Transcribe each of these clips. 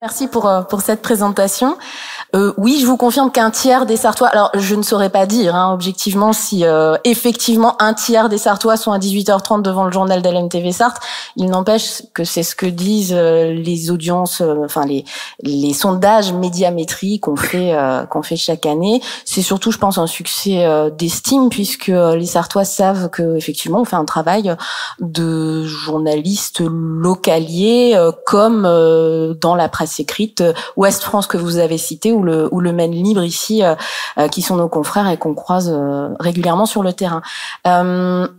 Merci pour, euh, pour cette présentation. Euh, oui, je vous confirme qu'un tiers des Sartois, alors je ne saurais pas dire hein, objectivement si euh, effectivement un tiers des Sartois sont à 18h30 devant le journal d'LMTV Sarthe. Il n'empêche que c'est ce que disent euh, les audiences, euh, enfin les, les sondages médiamétriques qu'on fait qu'on fait chaque année. C'est surtout, je pense, un succès d'estime puisque les Sartois savent que effectivement on fait un travail de journaliste localier comme dans la presse écrite Ouest France que vous avez cité ou le, ou le Maine Libre ici, euh, euh, qui sont nos confrères et qu'on croise euh, régulièrement sur le terrain.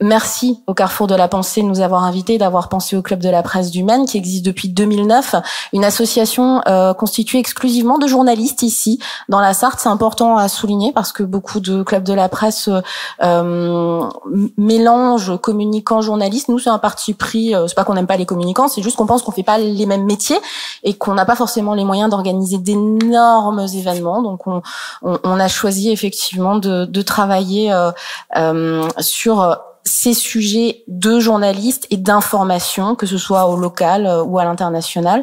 merci au Carrefour de la Pensée de nous avoir invités, d'avoir pensé au Club de la Presse du Maine, qui existe depuis 2009, une association constituée exclusivement de journalistes ici, dans la Sarthe. C'est important à souligner parce que beaucoup de clubs de la presse mélangent communicants, journalistes. Nous, c'est un parti pris, c'est pas qu'on n'aime pas les communicants, c'est juste qu'on pense qu'on fait pas les mêmes métiers et qu'on n'a pas forcément les moyens d'organiser d'énormes événements. Donc on, a choisi effectivement de, travailler euh, euh, sur ces sujets de journalistes et d'information, que ce soit au local euh, ou à l'international.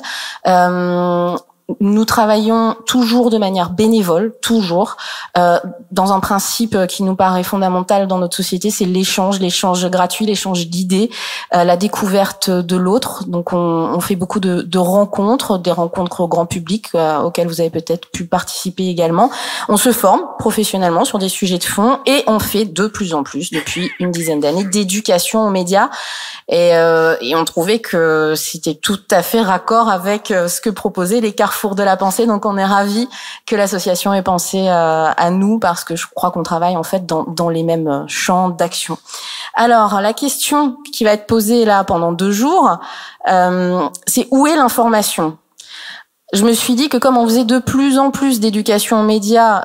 Nous travaillons toujours de manière bénévole, toujours, euh, dans un principe qui nous paraît fondamental dans notre société, c'est l'échange, l'échange gratuit, l'échange d'idées, euh, la découverte de l'autre. Donc on, on, fait beaucoup de, de, rencontres, des rencontres au grand public euh, auxquelles vous avez peut-être pu participer également. On se forme professionnellement sur des sujets de fond et on fait de plus en plus, depuis une dizaine d'années, d'éducation aux médias. Et, euh, et on trouvait que c'était tout à fait raccord avec euh, ce que proposaient les carrefours Four de la pensée. Donc on est ravi que l'association ait pensé euh, à nous parce que je crois qu'on travaille en fait dans, dans les mêmes euh, champs d'action. Alors la question qui va être posée là pendant deux jours, euh, c'est où est l'information? Je me suis dit que comme on faisait de plus en plus d'éducation aux médias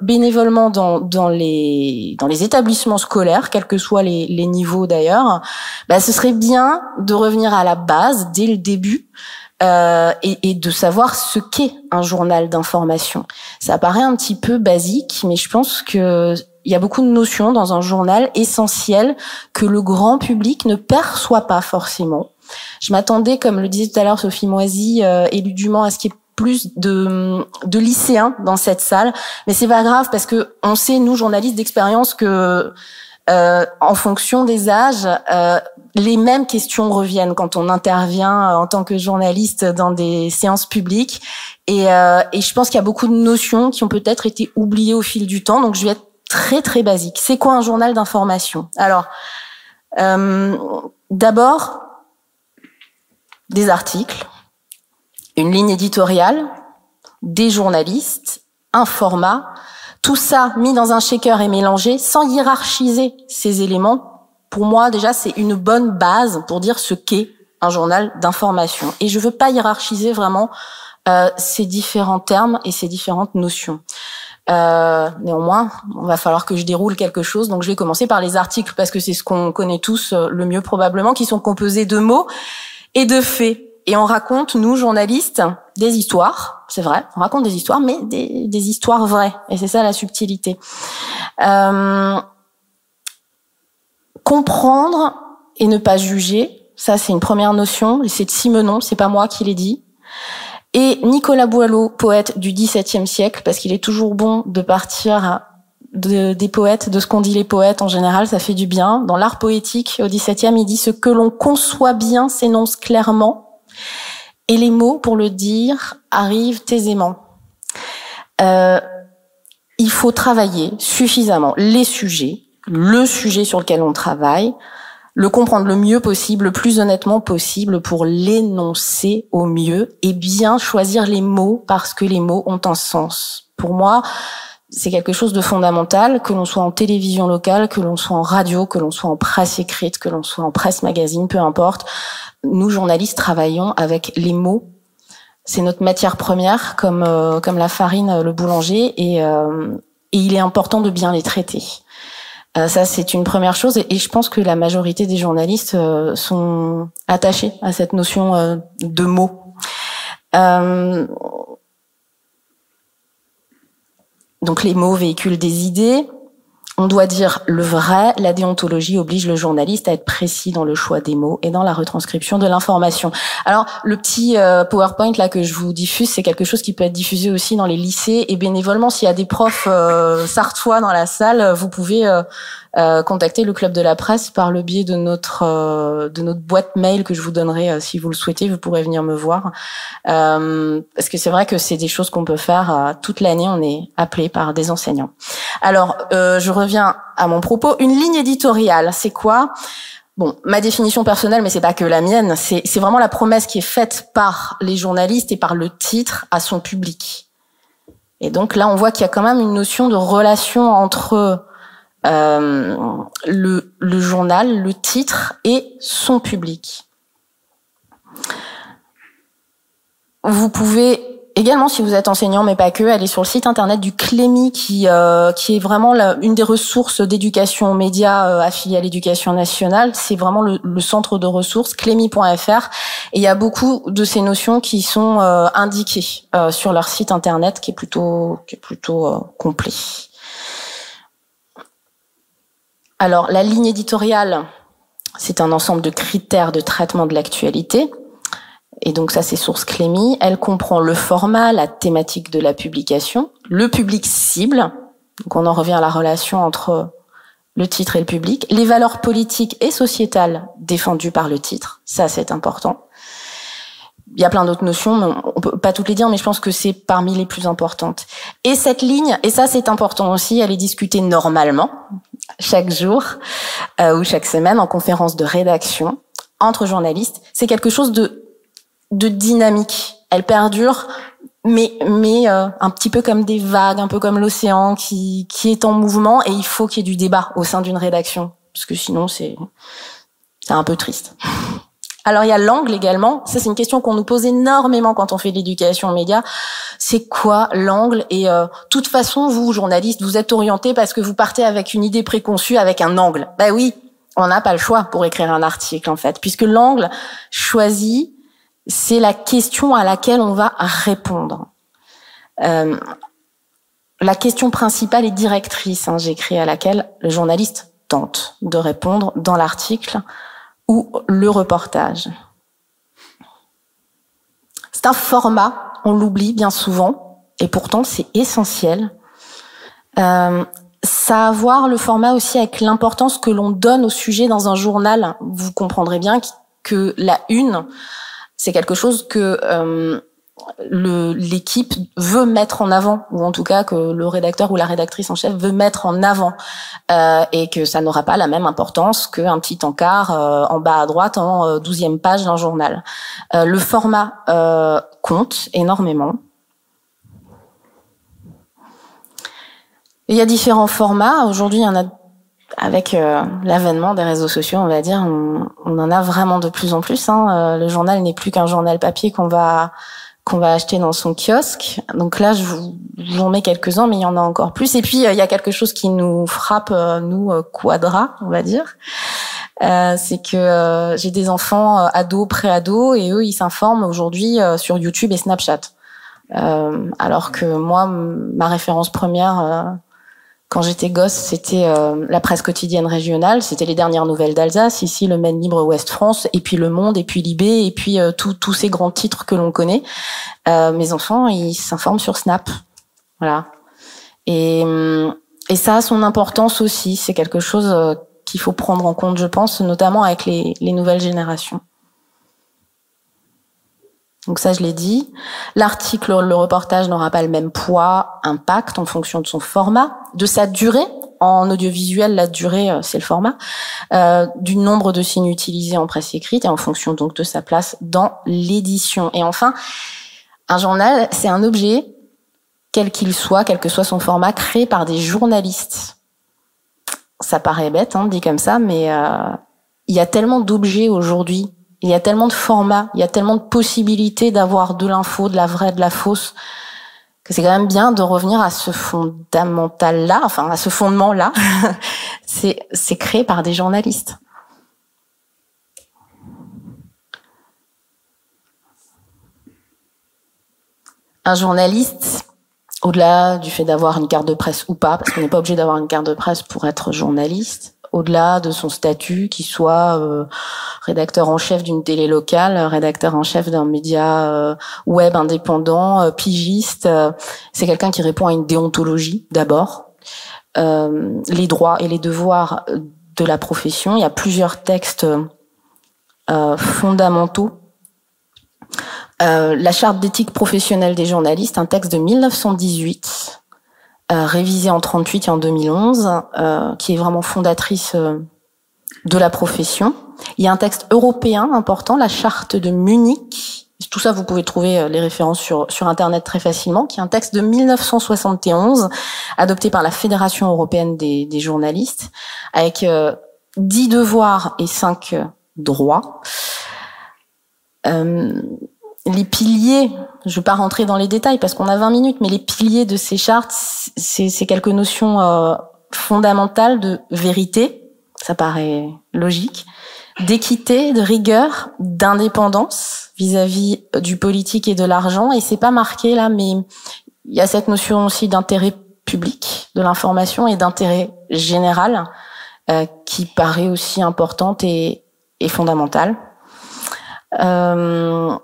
bénévolement dans, dans, les, dans les établissements scolaires, quels que soient les, les niveaux d'ailleurs, bah, ce serait bien de revenir à la base dès le début euh, et, et, de savoir ce qu'est un journal d'information. Ça paraît un petit peu basique, mais je pense que il y a beaucoup de notions dans un journal essentielles que le grand public ne perçoit pas forcément. Je m'attendais, comme le disait tout à l'heure Sophie Moisy, euh, élu du Mans, à ce qu'il y ait plus de, de lycéens dans cette salle, mais c'est pas grave parce que on sait nous journalistes d'expérience que euh, en fonction des âges, euh, les mêmes questions reviennent quand on intervient euh, en tant que journaliste dans des séances publiques. Et, et je pense qu'il y a beaucoup de notions qui ont peut-être été oubliées au fil du temps. Donc je vais être très très basique. C'est quoi un journal d'information? Alors, d'abord, des articles, une ligne éditoriale, des journalistes, un format, tout ça mis dans un shaker et mélangé sans hiérarchiser ces éléments, pour moi déjà c'est une bonne base pour dire ce qu'est un journal d'information. Et je veux pas hiérarchiser vraiment euh, ces différents termes et ces différentes notions. Euh, néanmoins, on va falloir que je déroule quelque chose, donc je vais commencer par les articles parce que c'est ce qu'on connaît tous euh, le mieux probablement, qui sont composés de mots et de faits. Et on raconte, nous, journalistes, des histoires, c'est vrai, on raconte des histoires, mais des, histoires vraies. Et c'est ça la subtilité. Euh, comprendre et ne pas juger, ça c'est une première notion, c'est de Simenon, c'est pas moi qui l'ai dit. Et Nicolas Boileau, poète du XVIIe siècle, parce qu'il est toujours bon de partir de, des poètes, de ce qu'ont dit les poètes en général, ça fait du bien. Dans l'art poétique, au XVIIe, il dit ce que l'on conçoit bien s'énonce clairement et les mots pour le dire arrivent aisément. Euh, il faut travailler suffisamment les sujets, le sujet sur lequel on travaille, le comprendre le mieux possible, le plus honnêtement possible pour l'énoncer au mieux et bien choisir les mots parce que les mots ont un sens. Pour moi, c'est quelque chose de fondamental, que l'on soit en télévision locale, que l'on soit en radio, que l'on soit en presse écrite, que l'on soit en presse magazine, peu importe nous journalistes travaillons avec les mots. C'est notre matière première, comme euh, comme la farine, euh, le boulanger, et, euh, et il est important de bien les traiter. ça, c'est une première chose, et, je pense que la majorité des journalistes sont attachés à cette notion de mots. Donc les mots véhiculent des idées, On doit dire le vrai. La déontologie oblige le journaliste à être précis dans le choix des mots et dans la retranscription de l'information. Alors, le petit euh, PowerPoint là que je vous diffuse, c'est quelque chose qui peut être diffusé aussi dans les lycées et bénévolement. S'il y a des profs euh, sartois dans la salle, vous pouvez euh, euh, contacter le club de la presse par le biais de notre euh, de notre boîte mail que je vous donnerai euh, si vous le souhaitez. Vous pourrez venir me voir parce que c'est vrai que c'est des choses qu'on peut faire toute l'année. On est appelé par des enseignants. Alors, je reviens à mon propos. Une ligne éditoriale, c'est quoi? Bon, ma définition personnelle, mais c'est pas que la mienne. C'est vraiment la promesse qui est faite par les journalistes et par le titre à son public. Et donc là, on voit qu'il y a quand même une notion de relation entre euh, le, le journal, le titre et son public. Vous pouvez également, si vous êtes enseignant, mais pas que, aller sur le site internet du Clémy, qui, euh, qui est vraiment la, une des ressources d'éducation aux médias euh, à l'éducation nationale. C'est vraiment le, le, centre de ressources, clémy.fr. Et il y a beaucoup de ces notions qui sont euh, indiquées euh, sur leur site internet, qui est plutôt, qui est plutôt euh, complet. Alors, la ligne éditoriale, c'est un ensemble de critères de traitement de l'actualité. Et donc ça, c'est source Clémy. Elle comprend le format, la thématique de la publication, le public cible. Donc on en revient à la relation entre le titre et le public, les valeurs politiques et sociétales défendues par le titre. Ça, c'est important. Il y a plein d'autres notions, mais on peut pas toutes les dire, mais je pense que c'est parmi les plus importantes. Et cette ligne, et ça c'est important aussi, elle est discutée normalement, chaque jour euh, ou chaque semaine en conférence de rédaction entre journalistes. C'est quelque chose de, de dynamique. Elle perdure, mais, mais euh, un petit peu comme des vagues, un peu comme l'océan qui, qui est en mouvement, et il faut qu'il y ait du débat au sein d'une rédaction, parce que sinon c'est c'est un peu triste. Alors il y a l'angle également. Ça c'est une question qu'on nous pose énormément quand on fait de l'éducation aux médias. C'est quoi l'angle? Et euh, toute façon, vous journalistes, vous êtes orienté parce que vous partez avec une idée préconçue, avec un angle. Ben oui, on n'a pas le choix pour écrire un article en fait, puisque l'angle choisi, c'est la question à laquelle on va répondre. Euh, la question principale est directrice, hein, j'écris à laquelle le journaliste tente de répondre dans l'article ou le reportage. C'est un format, on l'oublie bien souvent, et pourtant c'est essentiel. Euh, ça a à voir le format aussi avec l'importance que l'on donne au sujet dans un journal. Vous comprendrez bien que la une, c'est quelque chose que euh, l'équipe veut mettre en avant, ou en tout cas que le rédacteur ou la rédactrice en chef veut mettre en avant, euh, et que ça n'aura pas la même importance qu'un petit encart euh, en bas à droite en euh, douzième page d'un journal. Euh, le format euh, compte énormément. Il y a différents formats. Aujourd'hui, il y en a avec l'avènement des réseaux sociaux, on va dire, on, on, en a vraiment de plus en plus. Hein. le journal n'est plus qu'un journal papier qu'on va qu'on va acheter dans son kiosque. Donc là, je vous, en mets quelques-uns, mais il y en a encore plus. Et puis, euh, il y a quelque chose qui nous frappe, euh, nous, euh, quadra, on va dire. Euh, c'est que j'ai des enfants ados, pré-ados, et eux, ils s'informent aujourd'hui sur YouTube et Snapchat. alors que moi, ma référence première quand j'étais gosse, c'était euh, la presse quotidienne régionale, c'était les dernières nouvelles d'Alsace, ici le Maine Libre Ouest France, et puis Le Monde, et puis Libé, et puis euh, tous ces grands titres que l'on connaît. Euh, mes enfants, ils s'informent sur Snap, voilà. Et, et ça a son importance aussi. C'est quelque chose qu'il faut prendre en compte, je pense, notamment avec les, les nouvelles générations. Donc ça, je l'ai dit. L'article, le reportage n'aura pas le même poids, impact en fonction de son format, de sa durée. En audiovisuel, la durée, euh, c'est le format, euh, du nombre de signes utilisés en presse écrite et en fonction donc de sa place dans l'édition. Et enfin, un journal, c'est un objet, quel qu'il soit, quel que soit son format, créé par des journalistes. Ça paraît bête, hein, dit comme ça, mais euh, il y a tellement d'objets aujourd'hui il y a tellement de formats, il y a tellement de possibilités d'avoir de l'info, de la vraie, de la fausse, que c'est quand même bien de revenir à ce fondamental-là, enfin à ce fondement-là. c'est, c'est créé par des journalistes. Un journaliste, au-delà du fait d'avoir une carte de presse ou pas, parce qu'on n'est pas obligé d'avoir une carte de presse pour être journaliste, au-delà de son statut, qui soit euh, rédacteur en chef d'une télé locale, rédacteur en chef d'un média euh, web indépendant, euh, pigiste. c'est quelqu'un qui répond à une déontologie d'abord, les droits et les devoirs de la profession. Il y a plusieurs textes fondamentaux. la charte d'éthique professionnelle des journalistes, un texte de 1918 euh, révisée en 38 et en 2011, euh, qui est vraiment fondatrice euh, de la profession. Il y a un texte européen important, la charte de Munich. Tout ça, vous pouvez trouver les références sur, sur Internet très facilement, qui est un texte de 1971, adopté par la Fédération européenne des, des journalistes, avec euh, 10 devoirs et 5 droits. Euh, les piliers, je vais pas rentrer dans les détails parce qu'on a 20 minutes, mais les piliers de ces chartes, c'est quelques notions euh, fondamentales de vérité, ça paraît logique, d'équité, de rigueur, d'indépendance vis-à-vis du politique et de l'argent. Et c'est pas marqué là, mais il y a cette notion aussi d'intérêt public de l'information et d'intérêt général euh, qui paraît aussi importante et, et fondamentale. Euh,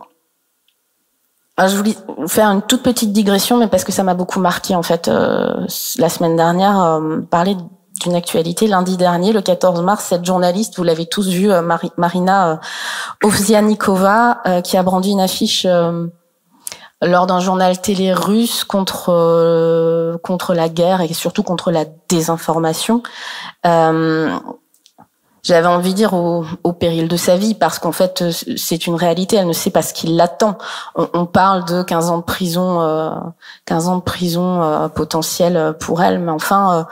je voulais faire une toute petite digression, mais parce que ça m'a beaucoup marqué en fait euh, la semaine dernière, euh, parler d'une actualité. Lundi dernier, le 14 mars, cette journaliste, vous l'avez tous vu, euh, Marina euh, Ovsianikova, qui a brandi une affiche lors d'un journal télé russe contre contre la guerre et surtout contre la désinformation j'avais envie de dire au, au, péril de sa vie, parce qu'en fait, euh, c'est une réalité, elle ne sait pas ce qui l'attend. On, on, parle de 15 ans de prison, euh, 15 ans de prison euh, potentiel pour elle, mais enfin, euh,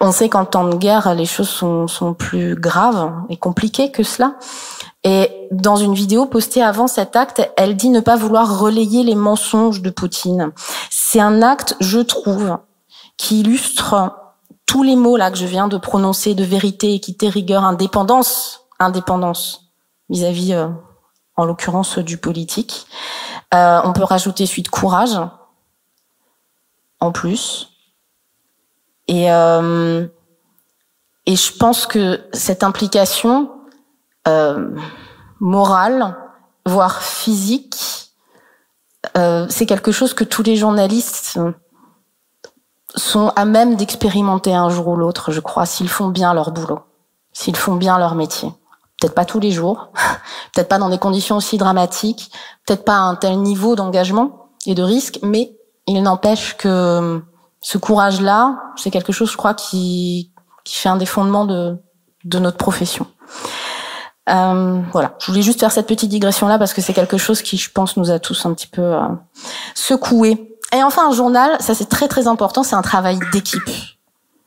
on sait qu'en temps de guerre, les choses sont, sont plus graves et compliquées que cela. Et dans une vidéo postée avant cet acte, elle dit ne pas vouloir relayer les mensonges de Poutine. C'est un acte, je trouve, qui illustre tous les mots là que je viens de prononcer de vérité, équité, rigueur, indépendance, indépendance vis-à-vis, euh, en l'occurrence, du politique. Euh, on peut rajouter suite courage en plus. Et euh, et je pense que cette implication euh, morale, voire physique, euh, c'est quelque chose que tous les journalistes sont à même d'expérimenter un jour ou l'autre, je crois, s'ils font bien leur boulot, s'ils font bien leur métier. Peut-être pas tous les jours, peut-être pas dans des conditions aussi dramatiques, peut-être pas à un tel niveau d'engagement et de risque, mais il n'empêche que ce courage-là, c'est quelque chose, je crois, qui, qui fait un des fondements de, de notre profession. Euh, voilà, je voulais juste faire cette petite digression-là parce que c'est quelque chose qui, je pense, nous a tous un petit peu euh, secoués et enfin, un journal, ça c'est très très important, c'est un travail d'équipe.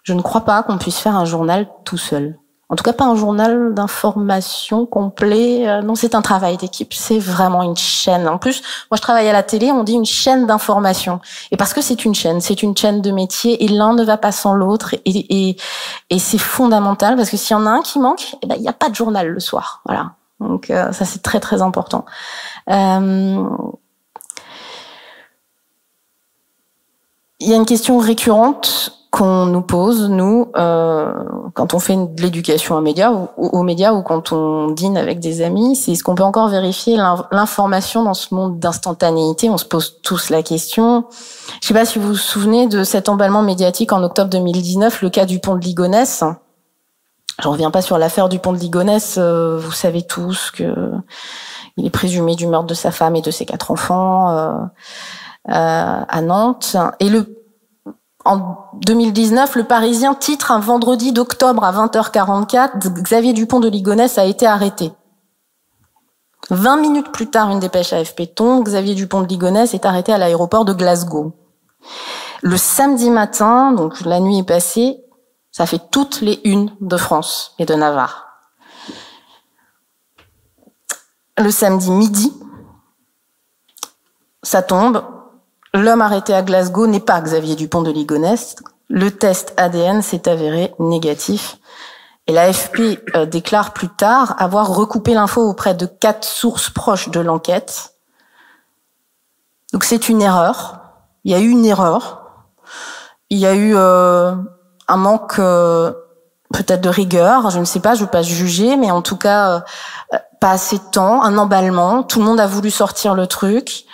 Je ne crois pas qu'on puisse faire un journal tout seul. En tout cas, pas un journal d'information complet. Euh, non, c'est un travail d'équipe. C'est vraiment une chaîne. En plus, moi, je travaille à la télé. On dit une chaîne d'information. Et parce que c'est une chaîne, c'est une chaîne de métier, et l'un ne va pas sans l'autre. Et, et, et c'est fondamental parce que s'il y en a un qui manque, eh ben, il n'y a pas de journal le soir. Voilà. Donc euh, ça, c'est très très important. Euh, Il y a une question récurrente qu'on nous pose, nous, euh, quand on fait de l'éducation aux médias, ou, quand on dîne avec des amis, c'est est-ce qu'on peut encore vérifier l'information dans ce monde d'instantanéité On se pose tous la question. Je sais pas si vous vous souvenez de cet emballement médiatique en octobre 2019, le cas du pont de Ligonnès. Je reviens pas sur l'affaire du pont de Ligonnès. Euh, vous savez tous que il est présumé du meurtre de sa femme et de ses quatre enfants. Euh, à Nantes. Et le en 2019, le Parisien titre un vendredi d'octobre à 20h44, Xavier Dupont de Ligonnès a été arrêté. 20 minutes plus tard, une dépêche AFP tombe, Xavier Dupont de Ligonnès est arrêté à l'aéroport de Glasgow. Le samedi matin, donc la nuit est passée, ça fait toutes les unes de France et de Navarre. Le samedi midi, ça tombe, L'homme arrêté à Glasgow n'est pas Xavier Dupont de Ligonnès. Le test ADN s'est avéré négatif. Et l'AFP euh, déclare plus tard avoir recoupé l'info auprès de quatre sources proches de l'enquête. Donc c'est une erreur. Il y a eu une erreur. Il y a eu euh, un manque euh, peut-être de rigueur. Je ne sais pas, je veux pas juger, mais en tout cas, pas assez de temps, un emballement. Tout le monde a voulu sortir le truc.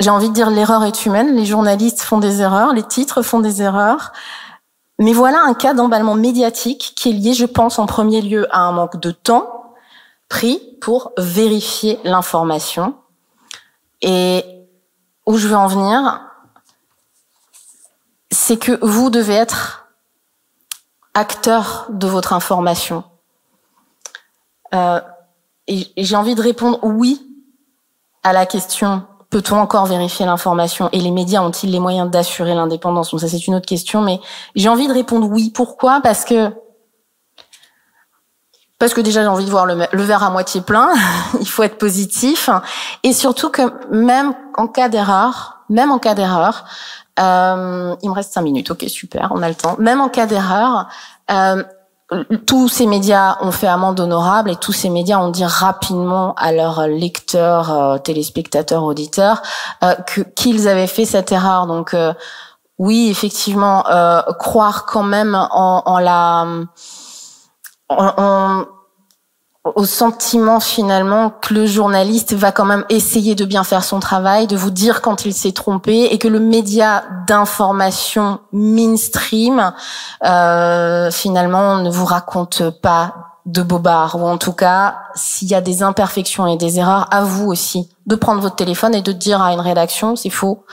J'ai envie de dire l'erreur est humaine. Les journalistes font des erreurs, les titres font des erreurs. Mais voilà un cas d'emballement médiatique qui est lié, je pense, en premier lieu à un manque de temps pris pour vérifier l'information. Et où je veux en venir, c'est que vous devez être acteur de votre information. Euh, et j'ai envie de répondre oui à la question peut-on encore vérifier l'information et les médias ont-ils les moyens d'assurer l'indépendance? Ça c'est une autre question, mais j'ai envie de répondre oui. Pourquoi? Parce que parce que déjà j'ai envie de voir le, le verre à moitié plein. Il faut être positif et surtout que même en cas d'erreur, même en cas d'erreur, euh, il me reste cinq minutes. Ok, super, on a le temps. Même en cas d'erreur, euh, tous ces médias ont fait amende honorable et tous ces médias ont dit rapidement à leurs lecteurs, euh, téléspectateurs, auditeurs euh, qu'ils avaient fait cette erreur. Donc euh, oui, effectivement, croire quand même en, en la en, au sentiment finalement que le journaliste va quand même essayer de bien faire son travail, de vous dire quand il s'est trompé et que le média d'information mainstream euh, finalement ne vous raconte pas de bobards ou en tout cas s'il y a des imperfections et des erreurs à vous aussi de prendre votre téléphone et de dire à une rédaction c'est faux.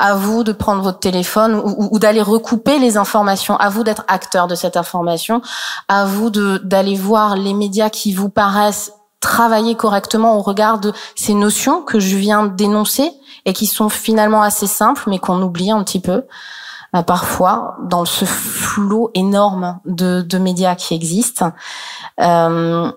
À vous de prendre votre téléphone ou, ou d'aller recouper les informations. À vous d'être acteur de cette information. À vous d'aller voir les médias qui vous paraissent travailler correctement au regard de ces notions que je viens d'énoncer et qui sont finalement assez simples mais qu'on oublie un petit peu parfois dans ce flot énorme de, de médias qui existent. Euh,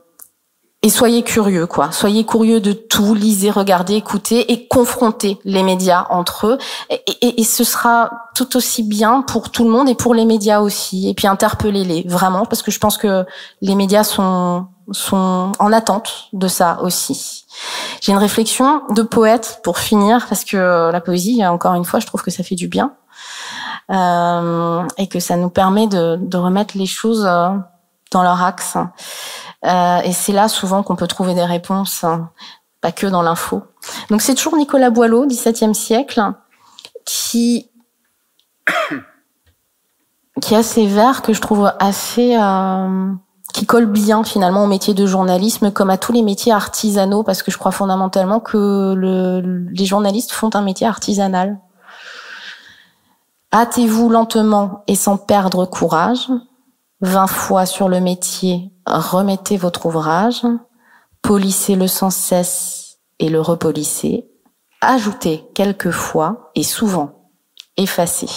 et soyez curieux, quoi. Soyez curieux de tout, lisez, regardez, écoutez et confrontez les médias entre eux. Et, et, et, ce sera tout aussi bien pour tout le monde et pour les médias aussi. Et puis interpellez-les vraiment, parce que je pense que les médias sont sont en attente de ça aussi. J'ai une réflexion de poète pour finir, parce que la poésie, encore une fois, je trouve que ça fait du bien euh, et que ça nous permet de, de remettre les choses euh, dans leur axe. Euh, et c'est là souvent qu'on peut trouver des réponses, hein, pas que dans l'info. Donc c'est toujours Nicolas Boileau, XVIIe siècle, qui qui a ces vers que je trouve assez euh, qui collent bien finalement au métier de journalisme comme à tous les métiers artisanaux parce que je crois fondamentalement que le, les journalistes font un métier artisanal. Hâtez-vous lentement et sans perdre courage. Vingt fois sur le métier, remettez votre ouvrage. Polissez-le sans cesse et le repolissez. Ajoutez quelques fois et souvent effacez.